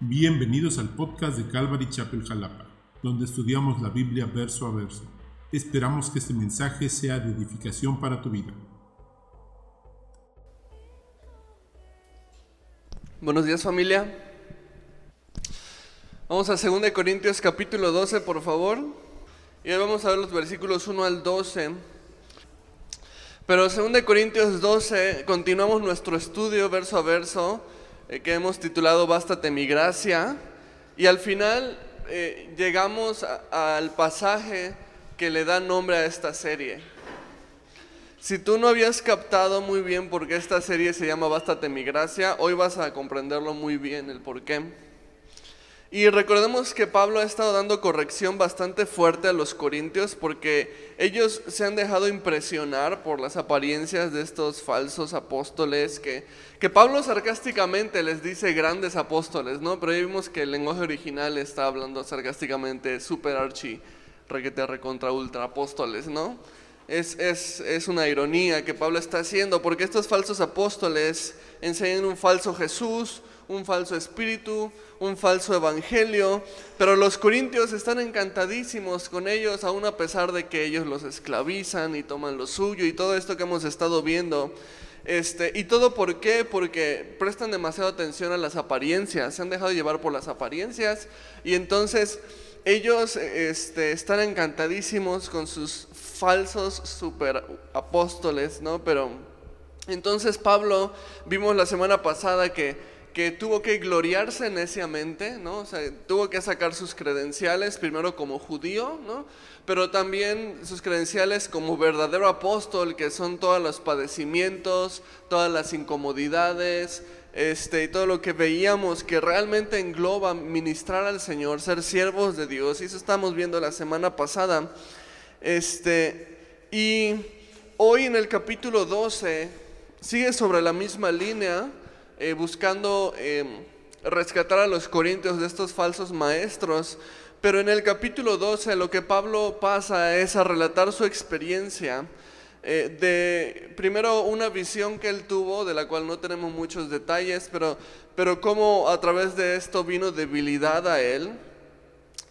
Bienvenidos al podcast de Calvary Chapel Jalapa, donde estudiamos la Biblia verso a verso. Esperamos que este mensaje sea de edificación para tu vida. Buenos días familia. Vamos a 2 Corintios capítulo 12, por favor. Y hoy vamos a ver los versículos 1 al 12. Pero 2 Corintios 12, continuamos nuestro estudio verso a verso eh, que hemos titulado Bástate mi gracia. Y al final eh, llegamos al pasaje que le da nombre a esta serie. Si tú no habías captado muy bien por qué esta serie se llama Bástate mi gracia, hoy vas a comprenderlo muy bien el por qué. Y recordemos que Pablo ha estado dando corrección bastante fuerte a los corintios porque ellos se han dejado impresionar por las apariencias de estos falsos apóstoles que, que Pablo sarcásticamente les dice grandes apóstoles, ¿no? Pero ahí vimos que el lenguaje original está hablando sarcásticamente super archi, requete recontra ultra apóstoles, ¿no? Es, es, es una ironía que Pablo está haciendo porque estos falsos apóstoles enseñan un falso Jesús, un falso espíritu, un falso evangelio, pero los corintios están encantadísimos con ellos, aún a pesar de que ellos los esclavizan y toman lo suyo y todo esto que hemos estado viendo. Este, ¿Y todo por qué? Porque prestan demasiada atención a las apariencias, se han dejado llevar por las apariencias y entonces ellos este, están encantadísimos con sus falsos super apóstoles, ¿no? Pero entonces Pablo, vimos la semana pasada que que tuvo que gloriarse neciamente, ¿no? O sea, tuvo que sacar sus credenciales, primero como judío, ¿no? Pero también sus credenciales como verdadero apóstol, que son todos los padecimientos, todas las incomodidades, este, y todo lo que veíamos que realmente engloba ministrar al Señor, ser siervos de Dios, y eso estamos viendo la semana pasada. Este, y hoy en el capítulo 12 sigue sobre la misma línea, eh, buscando em, rescatar a los corintios de estos falsos maestros. Pero en el capítulo 12 lo que Pablo pasa es a relatar su experiencia eh, de, primero, una visión que él tuvo, de la cual no tenemos muchos detalles, pero, pero cómo a través de esto vino debilidad a él.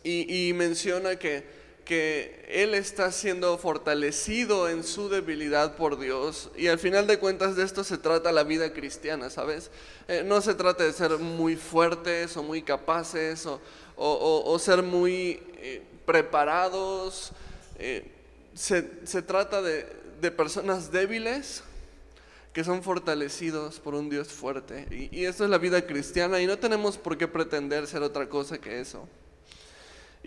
y menciona que que él está siendo fortalecido en su debilidad por Dios. Y al final de cuentas de esto se trata la vida cristiana, ¿sabes? Eh, no se trata de ser muy fuertes o muy capaces o, ser muy eh, preparados. Eh, se, trata de, de, personas débiles que son fortalecidos por un Dios fuerte. Y, y esto es la vida cristiana y no tenemos por qué pretender ser otra cosa que eso.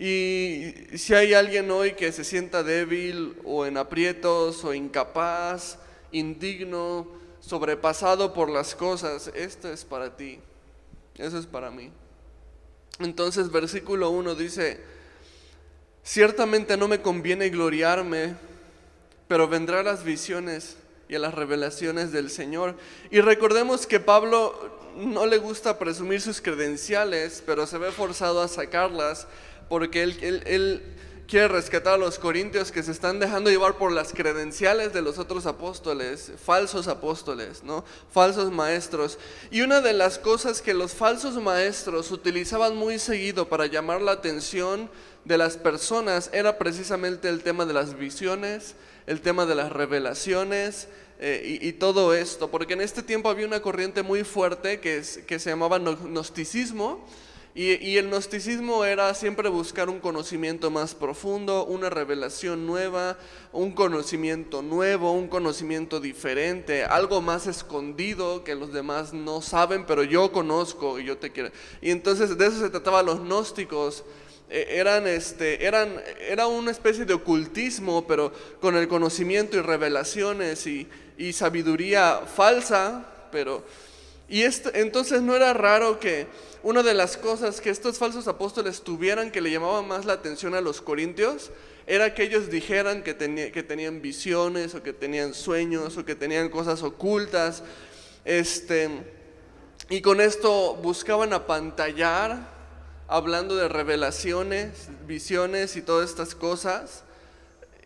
Y si hay alguien hoy que se sienta débil o en aprietos o incapaz, indigno, sobrepasado por las cosas, esto es para ti, eso es para mí. Entonces versículo 1 dice, ciertamente no me conviene gloriarme, pero vendrán las visiones y a las revelaciones del Señor. Y recordemos que Pablo no le gusta presumir sus credenciales, pero se ve forzado a sacarlas porque él, quiere rescatar a los corintios que se están dejando llevar por las credenciales de los otros apóstoles, falsos apóstoles, ¿no? Falsos maestros. Y una de las cosas que los falsos maestros utilizaban muy seguido para llamar la atención de las personas era precisamente el tema de las visiones, el tema de las revelaciones, eh, y, todo esto, porque en este tiempo había una corriente muy fuerte que, que se llamaba gnosticismo, y, el gnosticismo era siempre buscar un conocimiento más profundo, una revelación nueva, un conocimiento nuevo, un conocimiento diferente, algo más escondido que los demás no saben, pero yo conozco y yo te quiero. Y entonces de eso se trataba los gnósticos. E, eran, este, eran, era una especie de ocultismo, pero con el conocimiento y revelaciones y, sabiduría falsa, pero... Y esto, entonces no era raro que una de las cosas que estos falsos apóstoles tuvieran que le llamaba más la atención a los corintios era que ellos dijeran que, que tenían visiones o que tenían sueños o que tenían cosas ocultas. Este, y con esto buscaban apantallar, hablando de revelaciones, visiones y todas estas cosas,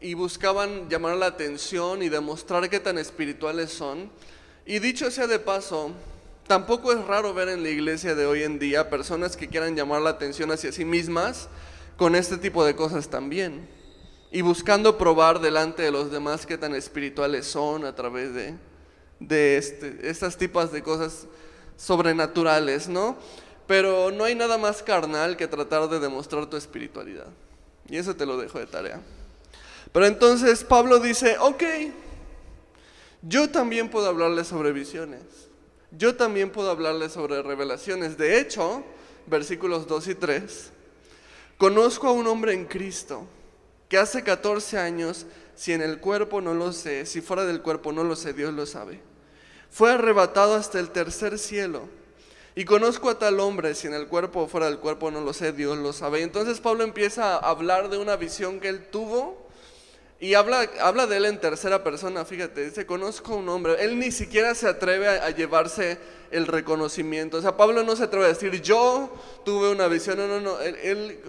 y buscaban llamar la atención y demostrar qué tan espirituales son. Y dicho sea de paso, Tampoco es raro ver en la iglesia de hoy en día personas que quieran llamar la atención hacia sí mismas con este tipo de cosas también. Y buscando probar delante de los demás qué tan espirituales son a través de, de este, estas tipas de cosas sobrenaturales, ¿no? Pero no hay nada más carnal que tratar de demostrar tu espiritualidad. Y eso te lo dejo de tarea. Pero entonces Pablo dice, ok, yo también puedo hablarles sobre visiones. Yo también puedo hablarles sobre revelaciones. De hecho, versículos 2 y 3, conozco a un hombre en Cristo que hace 14 años, si en el cuerpo no lo sé, si fuera del cuerpo no lo sé, Dios lo sabe. Fue arrebatado hasta el tercer cielo. Y conozco a tal hombre, si en el cuerpo o fuera del cuerpo no lo sé, Dios lo sabe. entonces Pablo empieza a hablar de una visión que él tuvo y habla, habla de él en tercera persona, fíjate, dice, conozco a un hombre, él ni siquiera se atreve a, llevarse el reconocimiento, o sea, Pablo no se atreve a decir, yo tuve una visión, no, no, no, él,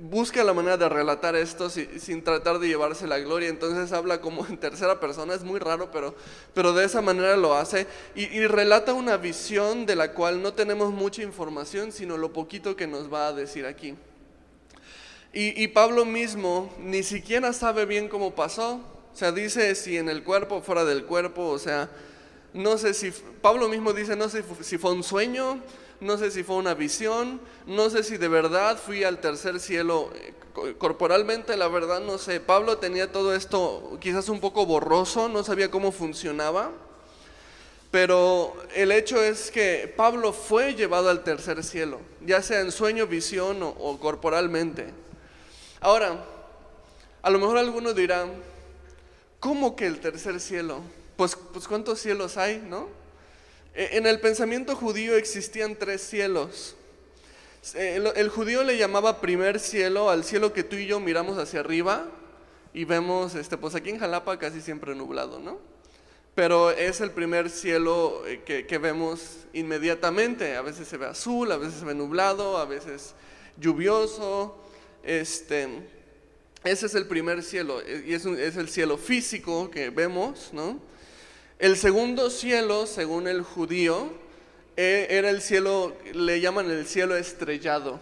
busca la manera de relatar esto sin, tratar de llevarse la gloria, entonces habla como en tercera persona, es muy raro, pero, pero de esa manera lo hace, y relata una visión de la cual no tenemos mucha información, sino lo poquito que nos va a decir aquí. Y, Pablo mismo ni siquiera sabe bien cómo pasó. O sea, dice si en el cuerpo fuera del cuerpo. O sea, no sé si, Pablo mismo dice, no sé si fue un sueño, no sé si fue una visión, no sé si de verdad fui al tercer cielo eh, corporalmente, la verdad no sé. Pablo tenía todo esto quizás un poco borroso, no sabía cómo funcionaba. Pero el hecho es que Pablo fue llevado al tercer cielo, ya sea en sueño, visión o corporalmente. Ahora, a lo mejor algunos dirán, ¿cómo que el tercer cielo? Pues, pues ¿cuántos cielos hay, no? E, en el pensamiento judío existían tres cielos. El, el, judío le llamaba primer cielo al cielo que tú y yo miramos hacia arriba y vemos, este, pues aquí en Jalapa casi siempre nublado, ¿no? Pero es el primer cielo eh, que, que vemos inmediatamente. A veces se ve azul, a veces se ve nublado, a veces lluvioso, este, ese es el primer cielo y es, el cielo físico que vemos, ¿no? El segundo cielo, según el judío, e, era el cielo, le llaman el cielo estrellado.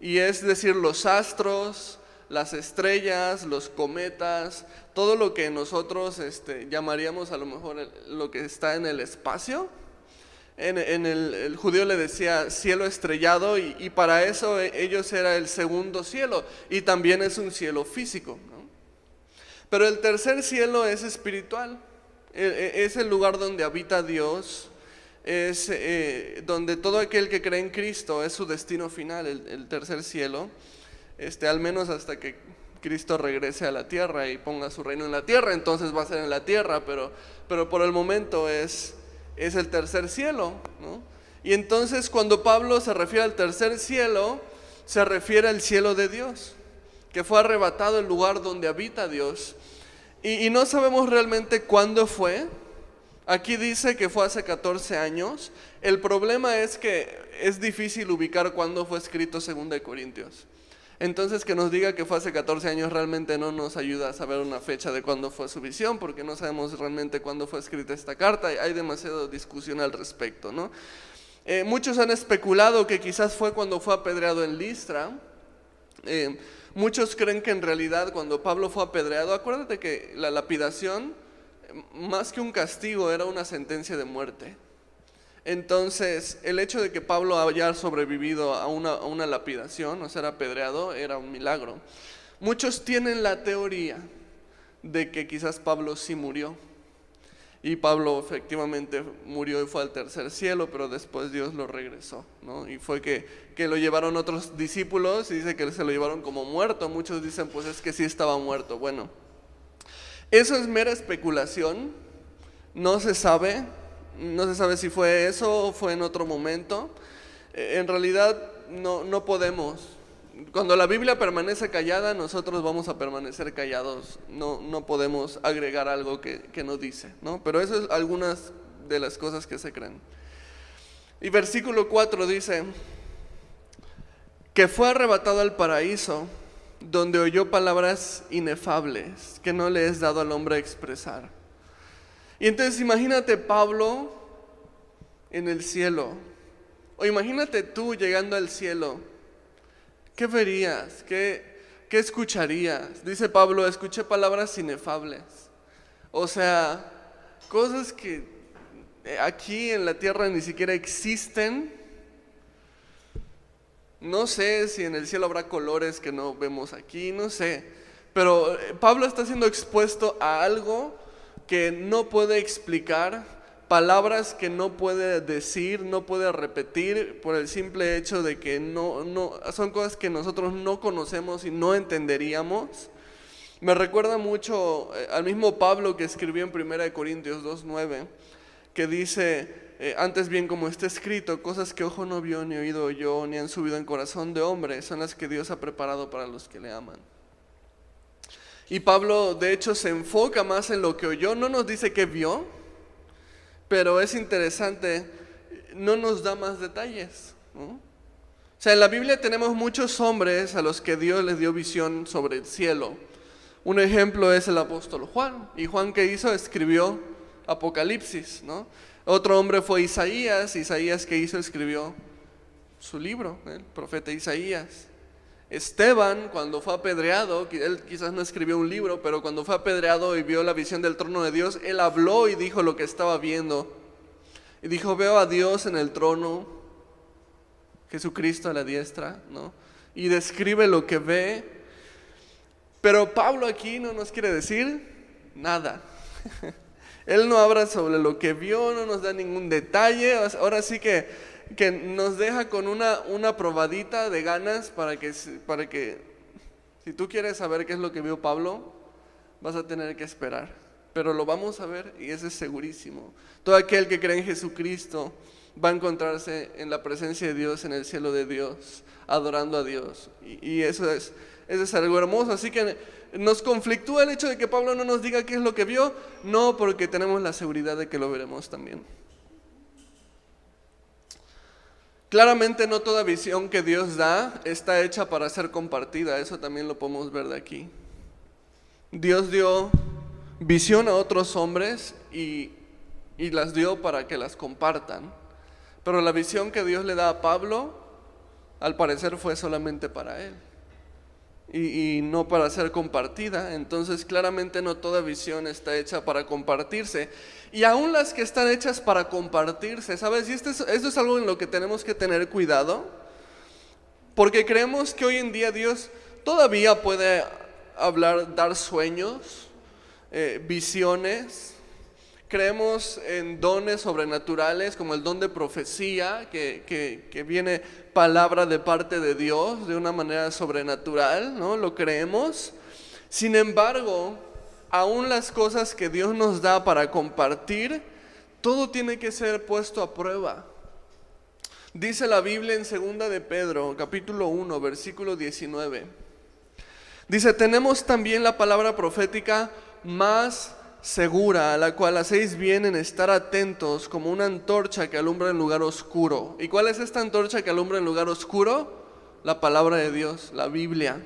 Y es decir, los astros, las estrellas, los cometas, todo lo que nosotros este, llamaríamos a lo mejor lo que está en el espacio, en, el, judío le decía cielo estrellado y, para eso e, ellos era el segundo cielo y también es un cielo físico. Pero el tercer cielo es espiritual, e, e, es el lugar donde habita Dios, es eh, donde todo aquel que cree en Cristo es su destino final, el, tercer cielo, este, al menos hasta que Cristo regrese a la tierra y ponga su reino en la tierra, entonces va a ser en la tierra, pero, pero por el momento es es el tercer cielo. Y entonces cuando Pablo se refiere al tercer cielo, se refiere al cielo de Dios, que fue arrebatado el lugar donde habita Dios. Y, no sabemos realmente cuándo fue. Aquí dice que fue hace 14 años. El problema es que es difícil ubicar cuándo fue escrito 2 de Corintios. Entonces que nos diga que fue hace 14 años realmente no nos ayuda a saber una fecha de cuándo fue su visión, porque no sabemos realmente cuándo fue escrita esta carta, hay demasiada discusión al respecto. ¿no? Eh, muchos han especulado que quizás fue cuando fue apedreado en Listra. Eh, muchos creen que en realidad cuando Pablo fue apedreado, acuérdate que la lapidación, más que un castigo, era una sentencia de muerte. Entonces, el hecho de que Pablo haya sobrevivido a una, lapidación, o ser apedreado, era un milagro. Muchos tienen la teoría de que quizás Pablo sí murió. Y Pablo efectivamente murió y fue al tercer cielo, pero después Dios lo regresó. ¿no? Y fue que, que, lo llevaron otros discípulos y dice que se lo llevaron como muerto. Muchos dicen, pues es que sí estaba muerto. Bueno, eso es mera especulación, no se sabe, no se sabe si fue eso o fue en otro momento. Eh, en realidad no, no podemos. Cuando la Biblia permanece callada, nosotros vamos a permanecer callados. No, no podemos agregar algo que, que no dice. ¿no? Pero eso es algunas de las cosas que se creen. Y versículo 4 dice, que fue arrebatado al paraíso, donde oyó palabras inefables que no le es dado al hombre expresar. Y entonces imagínate Pablo en el cielo. O imagínate tú llegando al cielo. ¿Qué verías? ¿Qué, qué escucharías? Dice Pablo, escuché palabras inefables. O sea, cosas que aquí en la tierra ni siquiera existen. No sé si en el cielo habrá colores que no vemos aquí, no sé. Pero eh, Pablo está siendo expuesto a algo que no puede explicar, palabras que no puede decir, no puede repetir por el simple hecho de que no, no, son cosas que nosotros no conocemos y no entenderíamos. Me recuerda mucho eh, al mismo Pablo que escribió en 1 Corintios 2.9, que dice, eh, antes bien como está escrito, cosas que ojo no vio, ni oído yo, ni han subido en corazón de hombre, son las que Dios ha preparado para los que le aman. Y Pablo de hecho se enfoca más en lo que oyó, no nos dice que vio, pero es interesante, no nos da más detalles. O sea, en la Biblia tenemos muchos hombres a los que Dios les dio visión sobre el cielo. Un ejemplo es el apóstol Juan. ¿Y Juan qué hizo? Escribió Apocalipsis, ¿no? Otro hombre fue Isaías. Isaías qué hizo? Escribió su libro, el profeta Isaías. Esteban, cuando fue apedreado, él quizás no escribió un libro, pero cuando fue apedreado y vio la visión del trono de Dios, él habló y dijo lo que estaba viendo. Y dijo, veo a Dios en el trono, Jesucristo a la diestra, ¿no? Y describe lo que ve. Pero Pablo aquí no nos quiere decir nada. él no habla sobre lo que vio, no nos da ningún detalle. Ahora sí que que nos deja con una, una probadita de ganas para que, para que, si tú quieres saber qué es lo que vio Pablo, vas a tener que esperar. Pero lo vamos a ver y eso es segurísimo. Todo aquel que cree en Jesucristo va a encontrarse en la presencia de Dios, en el cielo de Dios, adorando a Dios. Y, eso, es, eso es algo hermoso. Así que nos conflictúa el hecho de que Pablo no nos diga qué es lo que vio, no porque tenemos la seguridad de que lo veremos también. Claramente no toda visión que Dios da está hecha para ser compartida, eso también lo podemos ver de aquí. Dios dio visión a otros hombres y, y, las dio para que las compartan, pero la visión que Dios le da a Pablo, al parecer fue solamente para él y, no para ser compartida. Entonces claramente no toda visión está hecha para compartirse. Y aún las que están hechas para compartirse, ¿sabes? Y esto es, esto es algo en lo que tenemos que tener cuidado. Porque creemos que hoy en día Dios todavía puede hablar, dar sueños, eh, visiones, Creemos en dones sobrenaturales como el don de profecía, que, que, viene palabra de parte de Dios de una manera sobrenatural, ¿no? Lo creemos. Sin embargo, aún las cosas que Dios nos da para compartir, todo tiene que ser puesto a prueba. Dice la Biblia en segunda de Pedro, capítulo 1, versículo 19. Dice, tenemos también la palabra profética más segura, a la cual hacéis bien en estar atentos como una antorcha que alumbra en lugar oscuro. ¿Y cuál es esta antorcha que alumbra en lugar oscuro? La palabra de Dios, la Biblia.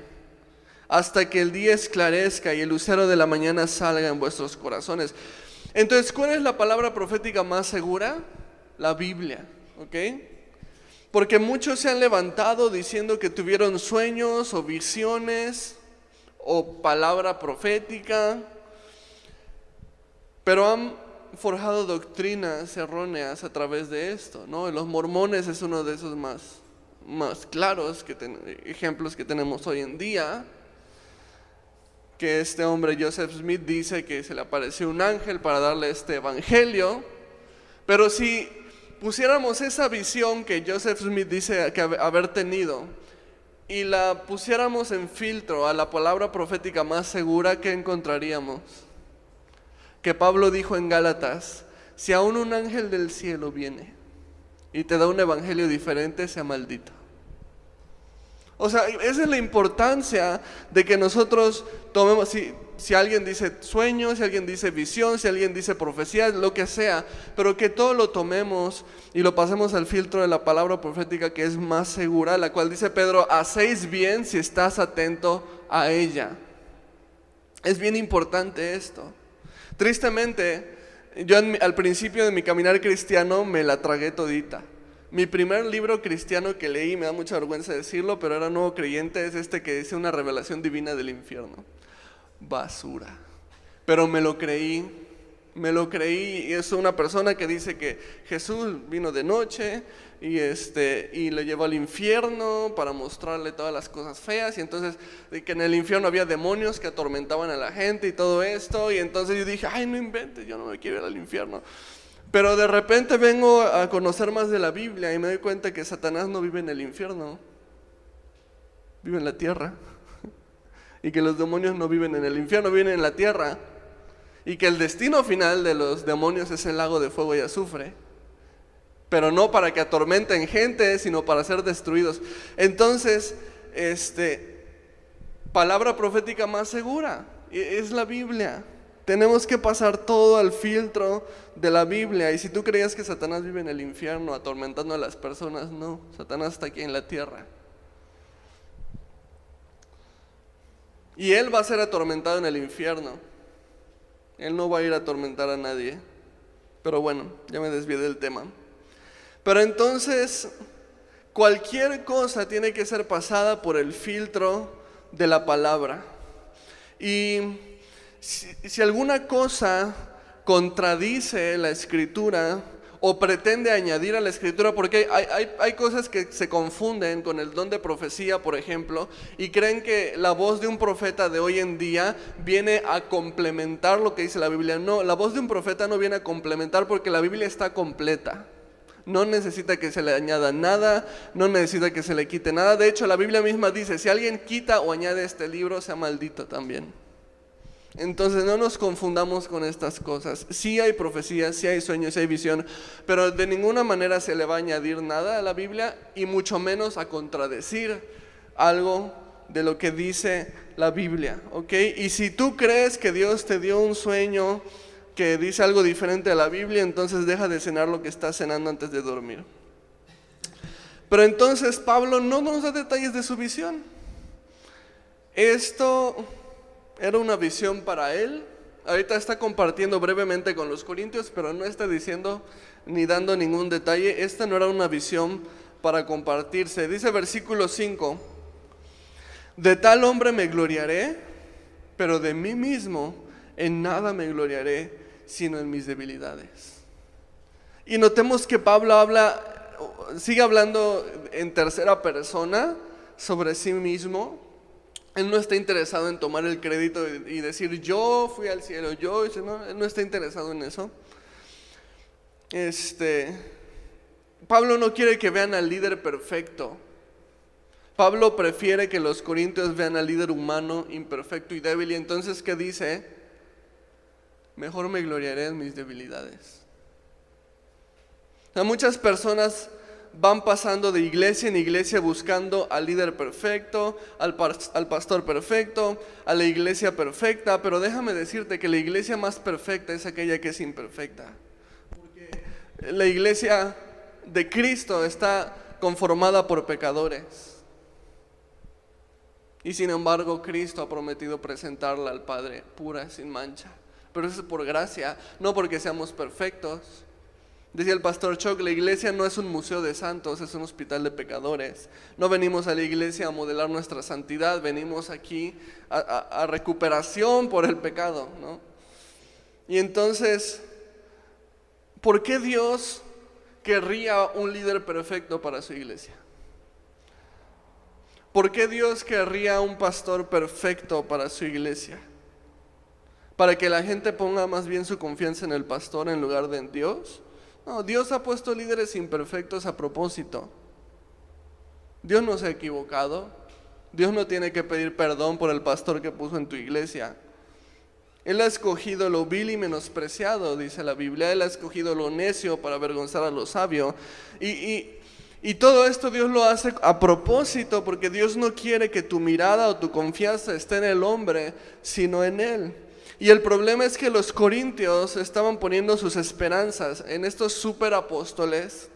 Hasta que el día esclarezca y el lucero de la mañana salga en vuestros corazones. Entonces, ¿cuál es la palabra profética más segura? La Biblia, ¿ok? Porque muchos se han levantado diciendo que tuvieron sueños o visiones o palabra profética pero han forjado doctrinas erróneas a través de esto, ¿no? Los mormones es uno de esos más, más claros que ejemplos que tenemos hoy en día, que este hombre Joseph Smith dice que se le apareció un ángel para darle este evangelio, pero si pusiéramos esa visión que Joseph Smith dice que haber tenido y la pusiéramos en filtro a la palabra profética más segura, ¿qué encontraríamos? Que Pablo dijo en Gálatas, si aún un ángel del cielo viene y te da un evangelio diferente, sea maldito. O sea, esa es la importancia de que nosotros tomemos, si, si alguien dice sueño, si alguien dice visión, si alguien dice profecía, lo que sea, pero que todo lo tomemos y lo pasemos al filtro de la palabra profética que es más segura, la cual dice Pedro, hacéis bien si estás atento a ella. Es bien importante esto. Tristemente, yo al principio de mi caminar cristiano me la tragué todita. Mi primer libro cristiano que leí, me da mucha vergüenza decirlo, pero era nuevo creyente, es este que dice una revelación divina del infierno. Basura. Pero me lo creí, me lo creí y es una persona que dice que Jesús vino de noche y, este, y le llevó al infierno para mostrarle todas las cosas feas y entonces que en el infierno había demonios que atormentaban a la gente y todo esto y entonces yo dije, ay no inventes, yo no me quiero ir al infierno. Pero de repente vengo a conocer más de la Biblia y me doy cuenta que Satanás no vive en el infierno, vive en la tierra. Y que los demonios no viven en el infierno, viven en la tierra y que el destino final de los demonios es el lago de fuego y azufre, pero no para que atormenten gente, sino para ser destruidos. Entonces, este, palabra profética más segura es la Biblia. Tenemos que pasar todo al filtro de la Biblia. Y si tú creías que Satanás vive en el infierno atormentando a las personas, no, Satanás está aquí en la tierra. Y él va a ser atormentado en el infierno. Él no va a ir a atormentar a nadie. Pero bueno, ya me desvié del tema. Pero entonces, cualquier cosa tiene que ser pasada por el filtro de la palabra. Y si, alguna cosa contradice la escritura, o pretende añadir a la escritura, porque hay, cosas que se confunden con el don de profecía, por ejemplo, y creen que la voz de un profeta de hoy en día viene a complementar lo que dice la Biblia. No, la voz de un profeta no viene a complementar porque la Biblia está completa. No necesita que se le añada nada, no necesita que se le quite nada. De hecho, la Biblia misma dice, si alguien quita o añade este libro, sea maldito también. Entonces no nos confundamos con estas cosas. Sí hay profecías, sí hay sueños, sí hay visión, pero de ninguna manera se le va a añadir nada a la Biblia y mucho menos a contradecir algo de lo que dice la Biblia, ¿ok? Y si tú crees que Dios te dio un sueño que dice algo diferente a la Biblia, entonces deja de cenar lo que estás cenando antes de dormir. Pero entonces Pablo no nos da detalles de su visión. Esto era una visión para él. Ahorita está compartiendo brevemente con los corintios, pero no está diciendo ni dando ningún detalle. Esta no era una visión para compartirse. Dice versículo 5, de tal hombre me gloriaré, pero de mí mismo en nada me gloriaré, sino en mis debilidades. Y notemos que Pablo habla, sigue hablando en tercera persona sobre sí mismo, él no está interesado en tomar el crédito y decir yo fui al cielo, yo, no, él no está interesado en eso. Este, Pablo no quiere que vean al líder perfecto. Pablo prefiere que los corintios vean al líder humano, imperfecto y débil. Y entonces, ¿qué dice? Mejor me gloriaré en mis debilidades. A muchas personas van pasando de iglesia en iglesia buscando al líder perfecto, al, al, pastor perfecto, a la iglesia perfecta, pero déjame decirte que la iglesia más perfecta es aquella que es imperfecta. Porque la iglesia de Cristo está conformada por pecadores. Y sin embargo Cristo ha prometido presentarla al Padre pura, sin mancha. Pero eso es por gracia, no porque seamos perfectos. Decía el pastor Chuck, la iglesia no es un museo de santos, es un hospital de pecadores. No venimos a la iglesia a modelar nuestra santidad, venimos aquí a, recuperación por el pecado. ¿no? Y entonces, ¿por qué Dios querría un líder perfecto para su iglesia? ¿Por qué Dios querría un pastor perfecto para su iglesia? ¿Para que la gente ponga más bien su confianza en el pastor en lugar de en Dios? No, Dios ha puesto líderes imperfectos a propósito. Dios no se ha equivocado. Dios no tiene que pedir perdón por el pastor que puso en tu iglesia. Él ha escogido lo vil y menospreciado, dice la Biblia. Él ha escogido lo necio para avergonzar a lo sabio. Y, y todo esto Dios lo hace a propósito porque Dios no quiere que tu mirada o tu confianza esté en el hombre, sino en Él. Y el problema es que los corintios estaban poniendo sus esperanzas en estos superapóstoles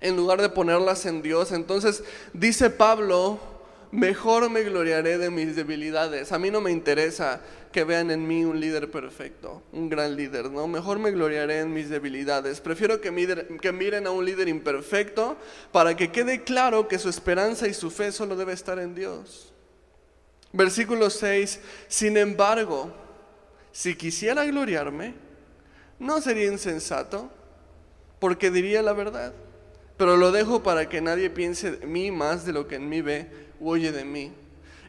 en lugar de ponerlas en Dios. Entonces dice Pablo, mejor me gloriaré de mis debilidades. A mí no me interesa que vean en mí un líder perfecto, un gran líder, ¿no? Mejor me gloriaré en mis debilidades. Prefiero que, miren, a un líder imperfecto para que quede claro que su esperanza y su fe solo debe estar en Dios. Versículo 6, sin embargo, si quisiera gloriarme, no sería insensato, porque diría la verdad. Pero lo dejo para que nadie piense de mí más de lo que en mí ve o oye de mí.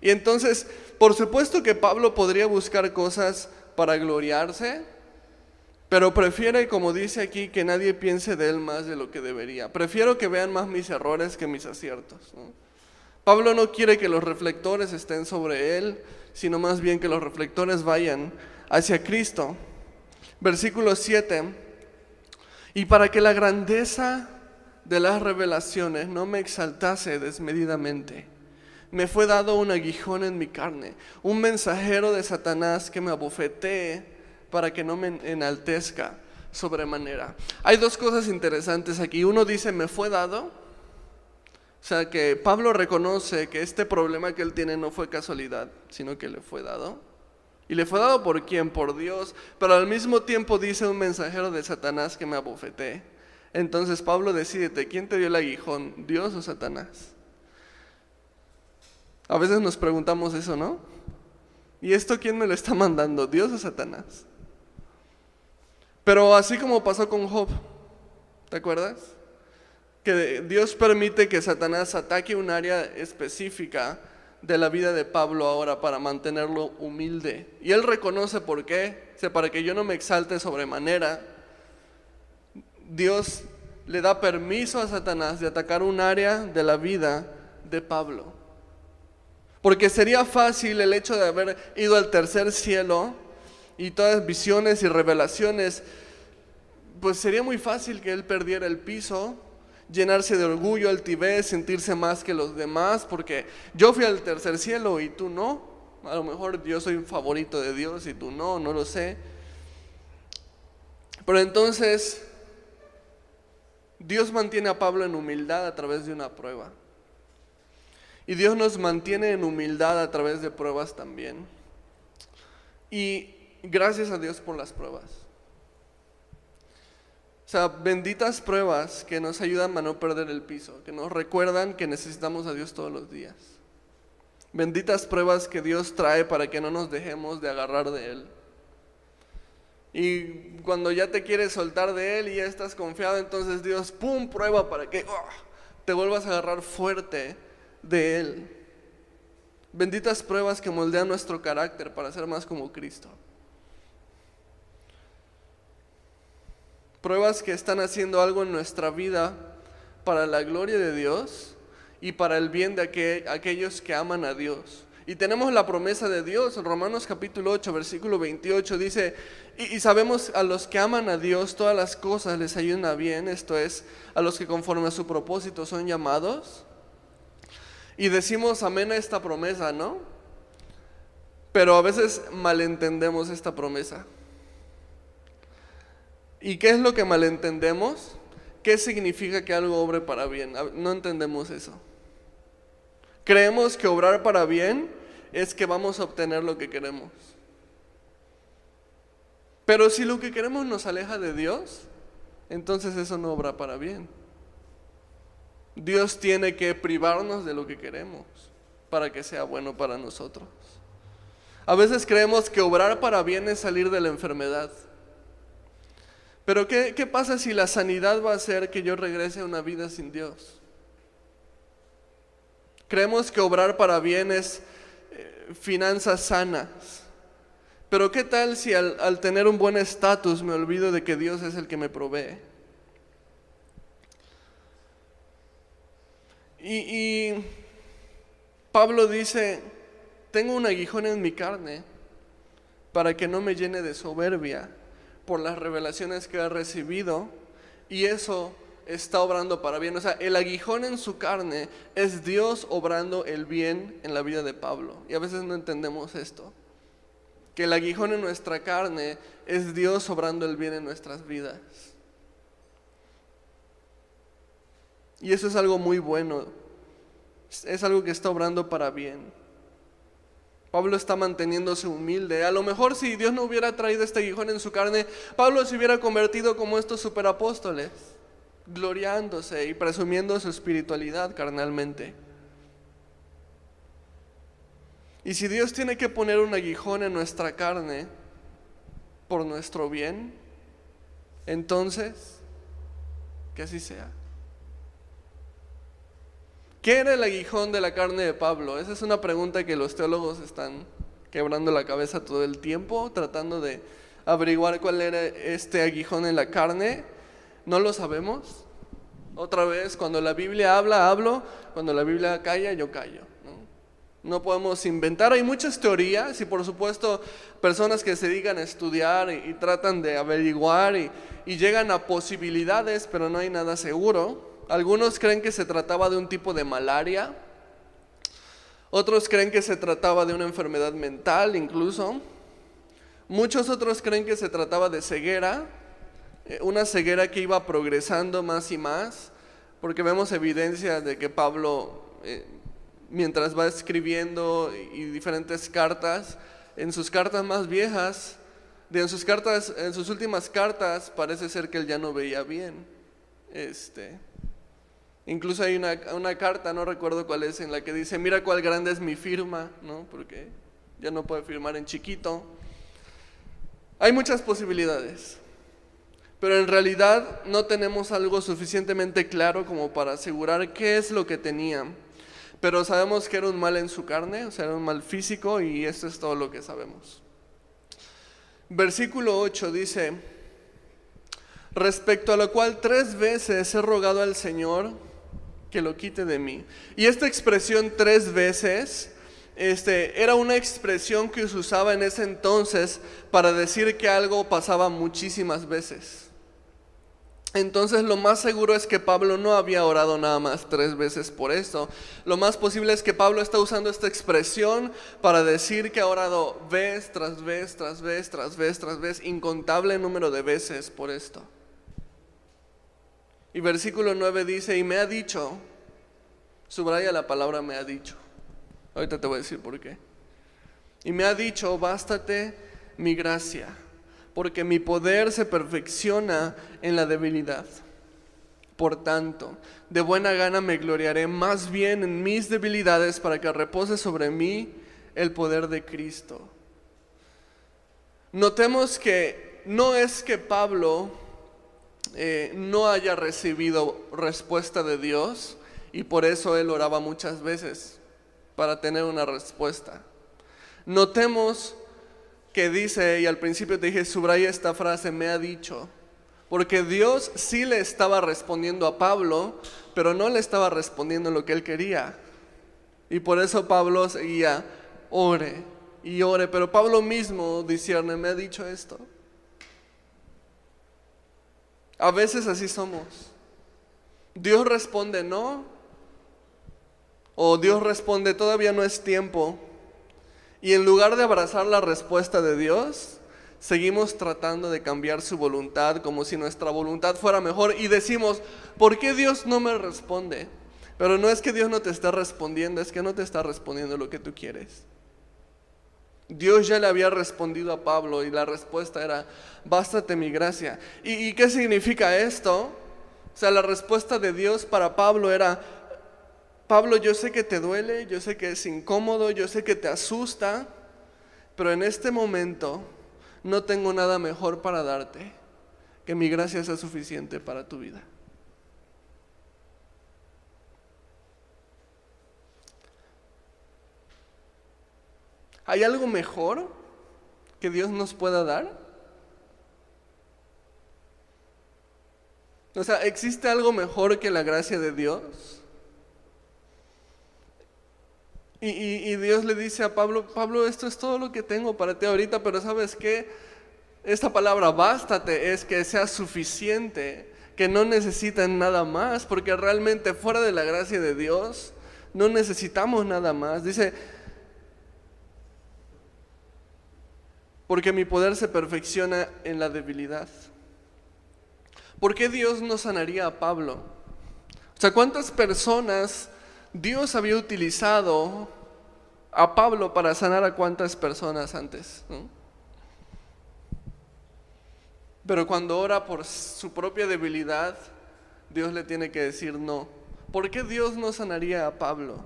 Y entonces, por supuesto que Pablo podría buscar cosas para gloriarse, pero prefiere, como dice aquí, que nadie piense de él más de lo que debería. Prefiero que vean más mis errores que mis aciertos. Pablo no quiere que los reflectores estén sobre él, sino más bien que los reflectores vayan hacia Cristo. Versículo 7. Y para que la grandeza de las revelaciones no me exaltase desmedidamente me fue dado un aguijón en mi carne, un mensajero de Satanás que me abofetee para que no me enaltezca sobremanera. Hay dos cosas interesantes aquí. Uno dice, me fue dado. O sea, que Pablo reconoce que este problema que él tiene no fue casualidad, sino que le fue dado. ¿Y le fue dado por quién? Por Dios. Pero al mismo tiempo dice un mensajero de Satanás que me abofetee. Entonces Pablo decide, ¿quién te dio el aguijón? ¿Dios o Satanás? A veces nos preguntamos eso, ¿no? ¿Y esto quién me lo está mandando? ¿Dios o Satanás? Pero así como pasó con Job, ¿te acuerdas? Que Dios permite que Satanás ataque un área específica de la vida de Pablo ahora para mantenerlo humilde. Y él reconoce por qué. O para que yo no me exalte sobremanera, Dios le da permiso a Satanás de atacar un área de la vida de Pablo. Porque sería fácil el hecho de haber ido al tercer cielo y todas visiones y revelaciones, pues sería muy fácil que él perdiera el piso, llenarse de orgullo, altivez, sentirse más que los demás, porque yo fui al tercer cielo y tú no. A lo mejor yo soy un favorito de Dios y tú no, no lo sé. Pero entonces Dios mantiene a Pablo en humildad a través de una prueba. Y Dios nos mantiene en humildad a través de pruebas también. Y gracias a Dios por las pruebas. O sea, benditas pruebas que nos ayudan a no perder el piso, que nos recuerdan que necesitamos a Dios todos los días. Benditas pruebas que Dios trae para que no nos dejemos de agarrar de Él. Y cuando ya te quieres soltar de Él y ya estás confiado, entonces Dios, ¡pum!, prueba para que te vuelvas a agarrar fuerte de Él. Benditas pruebas que moldean nuestro carácter para ser más como Cristo. Pruebas que están haciendo algo en nuestra vida para la gloria de Dios y para el bien de aquellos que aman a Dios. Y tenemos la promesa de Dios, Romanos capítulo 8, versículo 28, dice, y, y, sabemos a los que aman a Dios, todas las cosas les ayudan a bien, esto es, a los que conforme a su propósito son llamados. Y decimos amén a esta promesa, ¿no? Pero a veces malentendemos esta promesa. ¿Y qué es lo que malentendemos? ¿Qué significa que algo obre para bien? No entendemos eso. Creemos que obrar para bien es que vamos a obtener lo que queremos. Pero si lo que queremos nos aleja de Dios, entonces eso no obra para bien. Dios tiene que privarnos de lo que queremos para que sea bueno para nosotros. A veces creemos que obrar para bien es salir de la enfermedad. Pero ¿qué, ¿qué, pasa si la sanidad va a hacer que yo regrese a una vida sin Dios? Creemos que obrar para bien es eh, finanzas sanas. Pero ¿qué tal si al, al tener un buen estatus me olvido de que Dios es el que me provee? Y, Pablo dice, tengo un aguijón en mi carne para que no me llene de soberbia por las revelaciones que he recibido y eso está obrando para bien. O sea, el aguijón en su carne es Dios obrando el bien en la vida de Pablo. Y a veces no entendemos esto. Que el aguijón en nuestra carne es Dios obrando el bien en nuestras vidas. Y eso es algo muy bueno. Es algo que está obrando para bien. Pablo está manteniéndose humilde. A lo mejor si Dios no hubiera traído este aguijón en su carne, Pablo se hubiera convertido como estos superapóstoles, gloriándose y presumiendo su espiritualidad carnalmente. Y si Dios tiene que poner un aguijón en nuestra carne por nuestro bien, entonces, que así sea. ¿Qué era el aguijón de la carne de Pablo? Esa es una pregunta que los teólogos están quebrando la cabeza todo el tiempo, tratando de averiguar cuál era este aguijón en la carne. No lo sabemos. Otra vez, cuando la Biblia habla, hablo. Cuando la Biblia calla, yo callo. No, podemos inventar. Hay muchas teorías y por supuesto personas que se dedican a estudiar y, tratan de averiguar y llegan a posibilidades, pero no hay nada seguro. Algunos creen que se trataba de un tipo de malaria, otros creen que se trataba de una enfermedad mental incluso, muchos otros creen que se trataba de ceguera, eh, una ceguera que iba progresando más y más, porque vemos evidencia de que Pablo, eh, mientras va escribiendo y diferentes cartas, en sus cartas más viejas, en sus cartas, en sus últimas cartas, parece ser que él ya no veía bien. Este, Incluso hay una, carta, no recuerdo cuál es, en la que dice, mira cuál grande es mi firma, ¿no? Porque ya no puede firmar en chiquito. Hay muchas posibilidades, pero en realidad no tenemos algo suficientemente claro como para asegurar qué es lo que tenía. Pero sabemos que era un mal en su carne, o sea, era un mal físico y esto es todo lo que sabemos. Versículo 8 dice, respecto a lo cual tres veces he rogado al Señor, que lo quite de mí. Y esta expresión tres veces este, era una expresión que se usaba en ese entonces para decir que algo pasaba muchísimas veces. Entonces lo más seguro es que Pablo no había orado nada más tres veces por esto. Lo más posible es que Pablo está usando esta expresión para decir que ha orado vez tras vez, tras vez, tras vez, tras vez, incontable número de veces por esto. Y versículo 9 dice, y me ha dicho, subraya la palabra me ha dicho. Ahorita te voy a decir por qué. Y me ha dicho, bástate mi gracia, porque mi poder se perfecciona en la debilidad. Por tanto, de buena gana me gloriaré más bien en mis debilidades para que repose sobre mí el poder de Cristo. Notemos que no es que Pablo eh, no haya recibido respuesta de Dios y por eso él oraba muchas veces para tener una respuesta. Notemos que dice, y al principio te dije, subraya esta frase, me ha dicho, porque Dios sí le estaba respondiendo a Pablo, pero no le estaba respondiendo lo que él quería. Y por eso Pablo seguía, ore y ore, pero Pablo mismo discierne, me ha dicho esto. A veces así somos. Dios responde no. O Dios responde todavía no es tiempo. Y en lugar de abrazar la respuesta de Dios, seguimos tratando de cambiar su voluntad como si nuestra voluntad fuera mejor y decimos, ¿por qué Dios no me responde? Pero no es que Dios no te esté respondiendo, es que no te está respondiendo lo que tú quieres. Dios ya le había respondido a Pablo y la respuesta era, bástate mi gracia. ¿Y, qué significa esto? O sea, la respuesta de Dios para Pablo era, Pablo, yo sé que te duele, yo sé que es incómodo, yo sé que te asusta, pero en este momento no tengo nada mejor para darte que mi gracia sea suficiente para tu vida. ¿Hay algo mejor que Dios nos pueda dar? O sea, ¿existe algo mejor que la gracia de Dios? Y, Dios le dice a Pablo, Pablo, esto es todo lo que tengo para ti ahorita, pero ¿sabes qué? Esta palabra bástate es que sea suficiente, que no necesitan nada más, porque realmente fuera de la gracia de Dios no necesitamos nada más. Dice, porque mi poder se perfecciona en la debilidad. ¿Por qué Dios no sanaría a Pablo? O sea, ¿cuántas personas Dios había utilizado a Pablo para sanar a cuántas personas antes. Pero cuando ora por su propia debilidad, Dios le tiene que decir no. ¿Por qué Dios no sanaría a Pablo?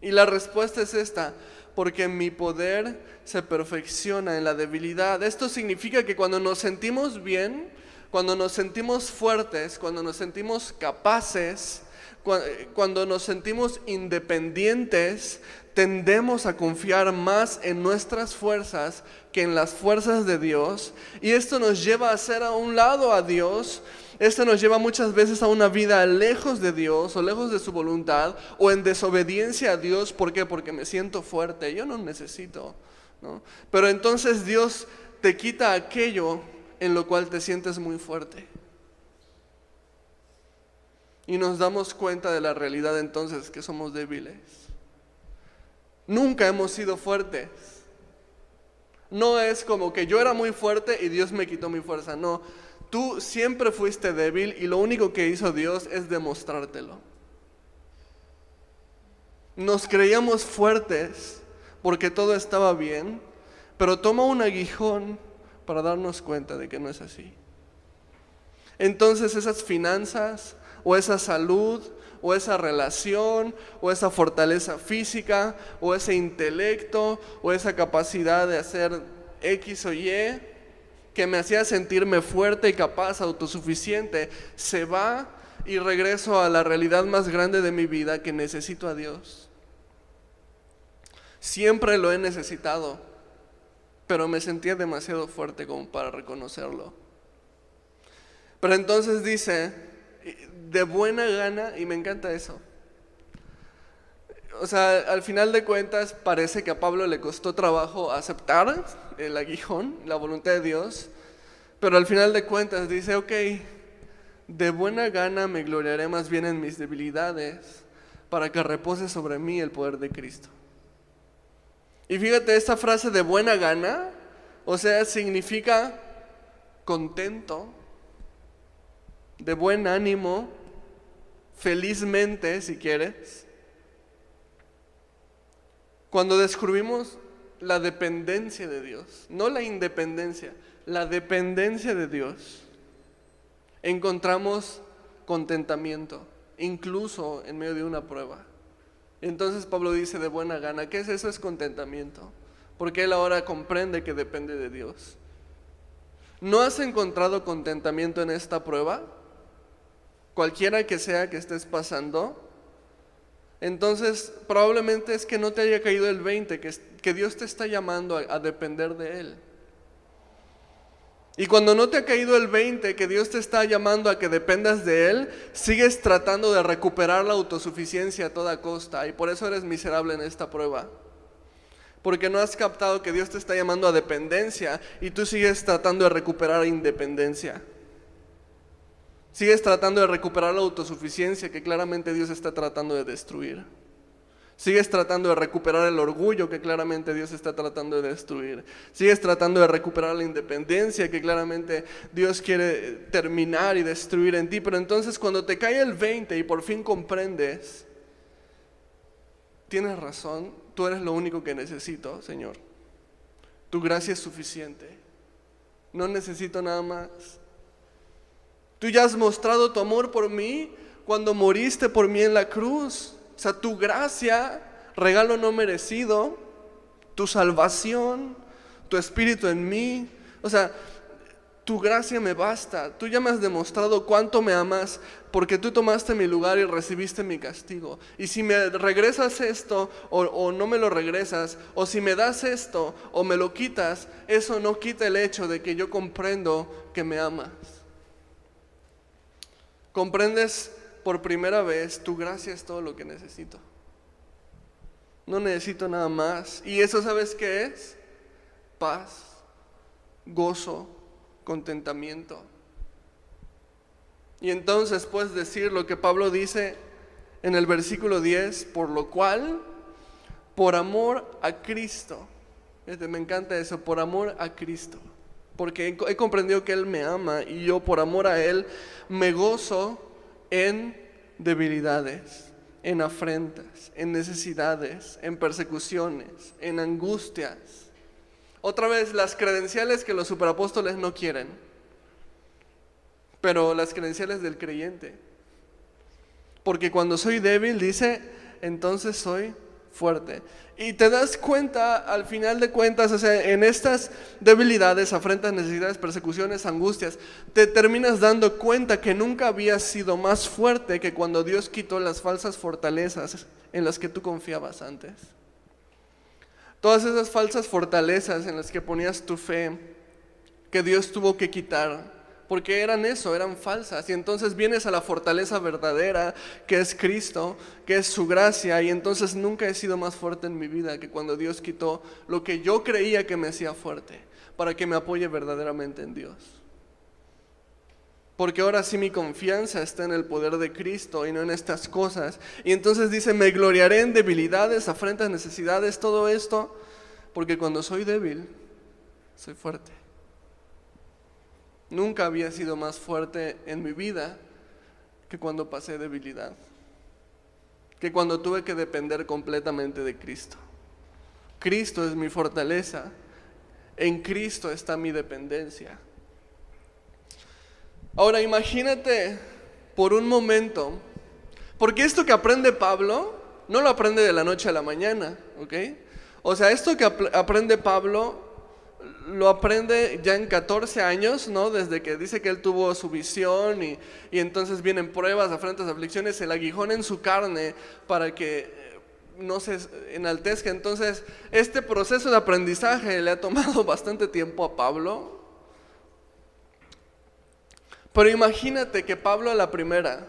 Y la respuesta es esta, porque mi poder se perfecciona en la debilidad. Esto significa que cuando nos sentimos bien, cuando nos sentimos fuertes, cuando nos sentimos capaces, cuando nos sentimos independientes, tendemos a confiar más en nuestras fuerzas que en las fuerzas de Dios. Y esto nos lleva a hacer a un lado a Dios. Esto nos lleva muchas veces a una vida lejos de Dios o lejos de su voluntad o en desobediencia a Dios. ¿Por qué? Porque me siento fuerte. Yo no necesito. Pero entonces Dios te quita aquello en lo cual te sientes muy fuerte. Y nos damos cuenta de la realidad entonces que somos débiles. Nunca hemos sido fuertes. No es como que yo era muy fuerte y Dios me quitó mi fuerza. No, tú siempre fuiste débil y lo único que hizo Dios es demostrártelo. Nos creíamos fuertes porque todo estaba bien, pero toma un aguijón para darnos cuenta de que no es así. Entonces esas finanzas o esa salud o esa relación, o esa fortaleza física, o ese intelecto, o esa capacidad de hacer X o Y, que me hacía sentirme fuerte y capaz, autosuficiente, se va y regreso a la realidad más grande de mi vida, que necesito a Dios. Siempre lo he necesitado, pero me sentía demasiado fuerte como para reconocerlo. Pero entonces dice, de buena gana y me encanta eso. O sea, al final de cuentas parece que a Pablo le costó trabajo aceptar el aguijón, la voluntad de Dios, pero al final de cuentas dice, ok, de buena gana me gloriaré más bien en mis debilidades para que repose sobre mí el poder de Cristo. Y fíjate, esta frase de buena gana, o sea, significa contento, de buen ánimo, felizmente, si quieres, cuando descubrimos la dependencia de Dios, no la independencia, la dependencia de Dios, encontramos contentamiento, incluso en medio de una prueba. Entonces Pablo dice de buena gana, ¿qué es eso? Es contentamiento, porque él ahora comprende que depende de Dios. ¿No has encontrado contentamiento en esta prueba? cualquiera que sea que estés pasando, entonces probablemente es que no te haya caído el 20, que, Dios te está llamando a, a depender de Él. Y cuando no te ha caído el 20, que Dios te está llamando a que dependas de Él, sigues tratando de recuperar la autosuficiencia a toda costa. Y por eso eres miserable en esta prueba. Porque no has captado que Dios te está llamando a dependencia y tú sigues tratando de recuperar independencia. Sigues tratando de recuperar la autosuficiencia que claramente Dios está tratando de destruir. Sigues tratando de recuperar el orgullo que claramente Dios está tratando de destruir. Sigues tratando de recuperar la independencia que claramente Dios quiere terminar y destruir en ti. Pero entonces cuando te cae el 20 y por fin comprendes, tienes razón, tú eres lo único que necesito, Señor. Tu gracia es suficiente. No necesito nada más. Tú ya has mostrado tu amor por mí cuando moriste por mí en la cruz. O sea, tu gracia, regalo no merecido, tu salvación, tu espíritu en mí. O sea, tu gracia me basta. Tú ya me has demostrado cuánto me amas porque tú tomaste mi lugar y recibiste mi castigo. Y si me regresas esto o, o, no me lo regresas, o si me das esto o me lo quitas, eso no quita el hecho de que yo comprendo que me amas comprendes por primera vez, tu gracia es todo lo que necesito. No necesito nada más. ¿Y eso sabes qué es? Paz, gozo, contentamiento. Y entonces puedes decir lo que Pablo dice en el versículo 10, por lo cual, por amor a Cristo, me encanta eso, por amor a Cristo porque he comprendido que Él me ama y yo por amor a Él me gozo en debilidades, en afrentas, en necesidades, en persecuciones, en angustias. Otra vez, las credenciales que los superapóstoles no quieren, pero las credenciales del creyente. Porque cuando soy débil, dice, entonces soy fuerte. Y te das cuenta, al final de cuentas, o sea, en estas debilidades, afrentas, necesidades, persecuciones, angustias, te terminas dando cuenta que nunca habías sido más fuerte que cuando Dios quitó las falsas fortalezas en las que tú confiabas antes. Todas esas falsas fortalezas en las que ponías tu fe, que Dios tuvo que quitar porque eran eso, eran falsas. Y entonces vienes a la fortaleza verdadera, que es Cristo, que es su gracia, y entonces nunca he sido más fuerte en mi vida que cuando Dios quitó lo que yo creía que me hacía fuerte, para que me apoye verdaderamente en Dios. Porque ahora sí mi confianza está en el poder de Cristo y no en estas cosas. Y entonces dice, me gloriaré en debilidades, afrentas, necesidades, todo esto, porque cuando soy débil, soy fuerte. Nunca había sido más fuerte en mi vida que cuando pasé debilidad, que cuando tuve que depender completamente de Cristo. Cristo es mi fortaleza, en Cristo está mi dependencia. Ahora imagínate por un momento, porque esto que aprende Pablo no lo aprende de la noche a la mañana, ¿ok? O sea, esto que aprende Pablo lo aprende ya en 14 años, ¿no? Desde que dice que él tuvo su visión y, entonces vienen pruebas, afrentas, aflicciones, el aguijón en su carne para que eh, no se enaltezca. Entonces, este proceso de aprendizaje le ha tomado bastante tiempo a Pablo. Pero imagínate que Pablo a la primera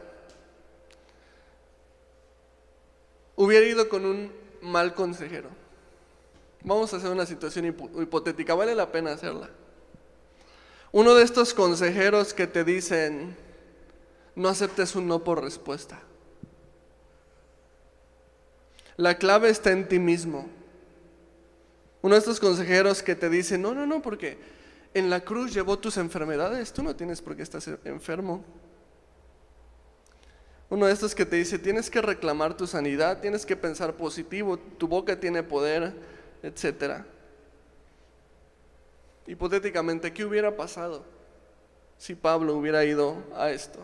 hubiera ido con un mal consejero. Vamos a hacer una situación hipotética, vale la pena hacerla. Uno de estos consejeros que te dicen, no aceptes un no por respuesta. La clave está en ti mismo. Uno de estos consejeros que te dicen, no, no, no, porque en la cruz llevó tus enfermedades, tú no tienes por qué estar enfermo. Uno de estos que te dice, tienes que reclamar tu sanidad, tienes que pensar positivo, tu boca tiene poder, etcétera. Hipotéticamente, ¿qué hubiera pasado si Pablo hubiera ido a esto?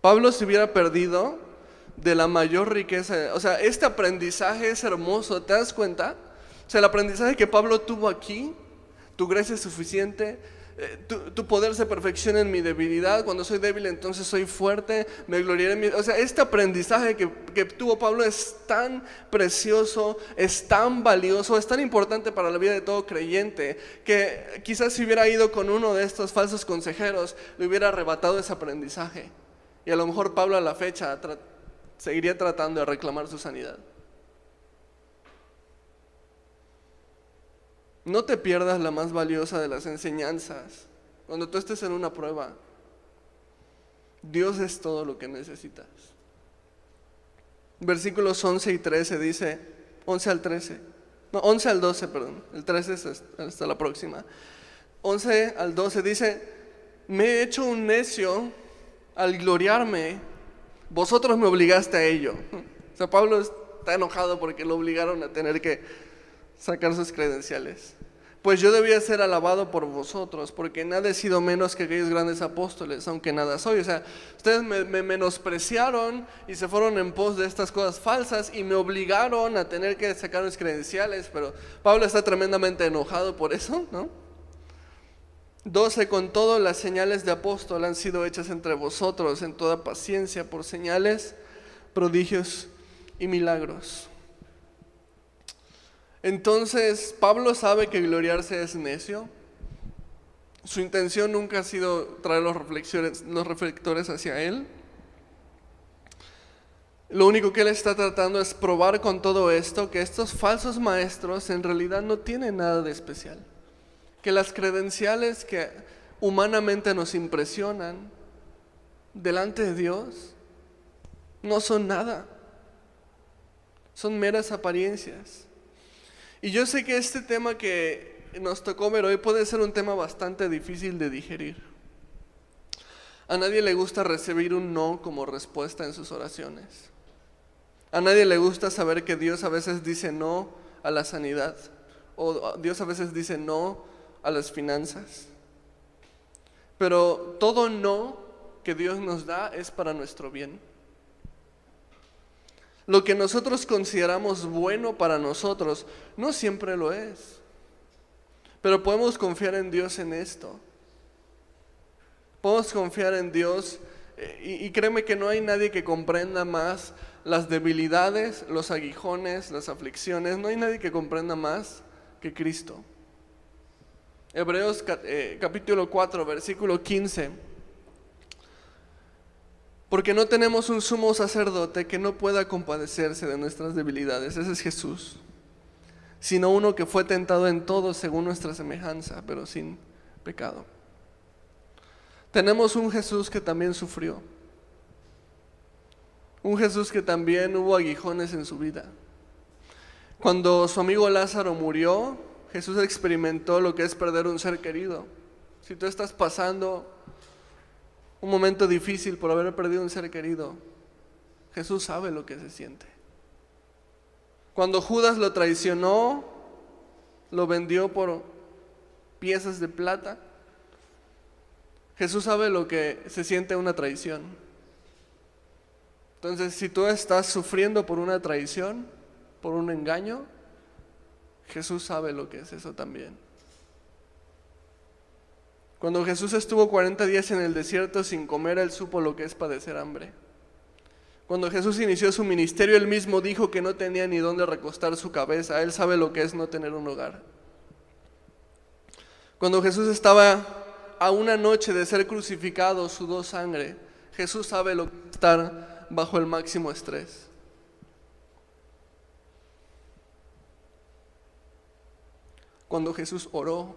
Pablo se hubiera perdido de la mayor riqueza. O sea, este aprendizaje es hermoso, ¿te das cuenta? O sea, el aprendizaje que Pablo tuvo aquí, tu gracia es suficiente, eh, tu, poder se perfecciona en mi debilidad. Cuando soy débil, entonces soy fuerte. Me gloriaré en mi. O sea, este aprendizaje que, que, tuvo Pablo es tan precioso, es tan valioso, es tan importante para la vida de todo creyente que quizás si hubiera ido con uno de estos falsos consejeros, le hubiera arrebatado ese aprendizaje. Y a lo mejor Pablo a la fecha seguiría tratando de reclamar su sanidad. No te pierdas la más valiosa de las enseñanzas. Cuando tú estés en una prueba, Dios es todo lo que necesitas. Versículos 11 y 13 dice, 11 al 13, no, 11 al 12, perdón, el 13 es hasta la próxima. 11 al 12 dice, me he hecho un necio al gloriarme, vosotros me obligaste a ello. O sea, Pablo está enojado porque lo obligaron a tener que sacar sus credenciales. Pues yo debía ser alabado por vosotros, porque nada he sido menos que aquellos grandes apóstoles, aunque nada soy. O sea, ustedes me, menospreciaron y se fueron en pos de estas cosas falsas y me obligaron a tener que sacar mis credenciales, pero Pablo está tremendamente enojado por eso, ¿no? 12. Con todo, las señales de apóstol han sido hechas entre vosotros en toda paciencia por señales, prodigios y milagros. Entonces, Pablo sabe que gloriarse es necio. Su intención nunca ha sido traer los, los reflectores hacia él. Lo único que él está tratando es probar con todo esto que estos falsos maestros en realidad no tienen nada de especial. Que las credenciales que humanamente nos impresionan delante de Dios no son nada. Son meras apariencias. Y yo sé que este tema que nos tocó ver hoy puede ser un tema bastante difícil de digerir. A nadie le gusta recibir un no como respuesta en sus oraciones. A nadie le gusta saber que Dios a veces dice no a la sanidad o Dios a veces dice no a las finanzas. Pero todo no que Dios nos da es para nuestro bien. Lo que nosotros consideramos bueno para nosotros no siempre lo es. Pero podemos confiar en Dios en esto. Podemos confiar en Dios eh, y, créeme que no hay nadie que comprenda más las debilidades, los aguijones, las aflicciones. No hay nadie que comprenda más que Cristo. Hebreos eh, capítulo 4, versículo 15. Porque no tenemos un sumo sacerdote que no pueda compadecerse de nuestras debilidades. Ese es Jesús sino uno que fue tentado en todo según nuestra semejanza, pero sin pecado. Tenemos un Jesús que también sufrió. Un Jesús que también hubo aguijones en su vida. Cuando su amigo Lázaro murió, Jesús experimentó lo que es perder un ser querido. Si tú estás pasando un momento difícil por haber perdido un ser querido, Jesús sabe lo que se siente. Cuando Judas lo traicionó, lo vendió por piezas de plata. Jesús sabe lo que se siente una traición. Entonces, si tú estás sufriendo por una traición, por un engaño, Jesús sabe lo que es eso también. Cuando Jesús estuvo 40 días en el desierto sin comer, él supo lo que es padecer hambre. Cuando Jesús inició su ministerio, él mismo dijo que no tenía ni dónde recostar su cabeza. Él sabe lo que es no tener un hogar. Cuando Jesús estaba a una noche de ser crucificado, sudó sangre. Jesús sabe lo que es estar bajo el máximo estrés. Cuando Jesús oró,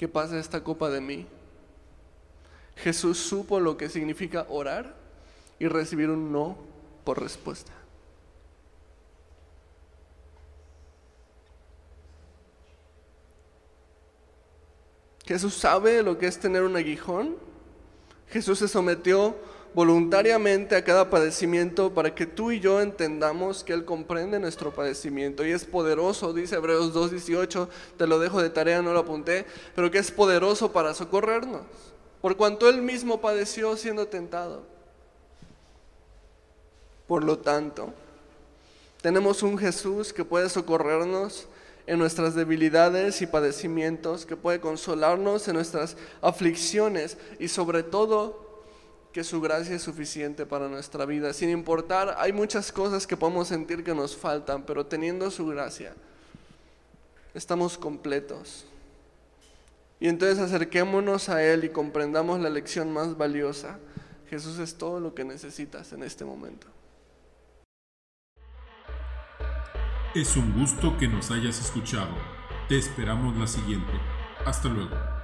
que pase esta copa de mí. Jesús supo lo que significa orar y recibir un no por respuesta. Jesús sabe lo que es tener un aguijón. Jesús se sometió voluntariamente a cada padecimiento para que tú y yo entendamos que Él comprende nuestro padecimiento y es poderoso, dice Hebreos 2.18, te lo dejo de tarea, no lo apunté, pero que es poderoso para socorrernos por cuanto él mismo padeció siendo tentado. Por lo tanto, tenemos un Jesús que puede socorrernos en nuestras debilidades y padecimientos, que puede consolarnos en nuestras aflicciones y sobre todo que su gracia es suficiente para nuestra vida. Sin importar, hay muchas cosas que podemos sentir que nos faltan, pero teniendo su gracia, estamos completos. Y entonces acerquémonos a Él y comprendamos la lección más valiosa. Jesús es todo lo que necesitas en este momento. Es un gusto que nos hayas escuchado. Te esperamos la siguiente. Hasta luego.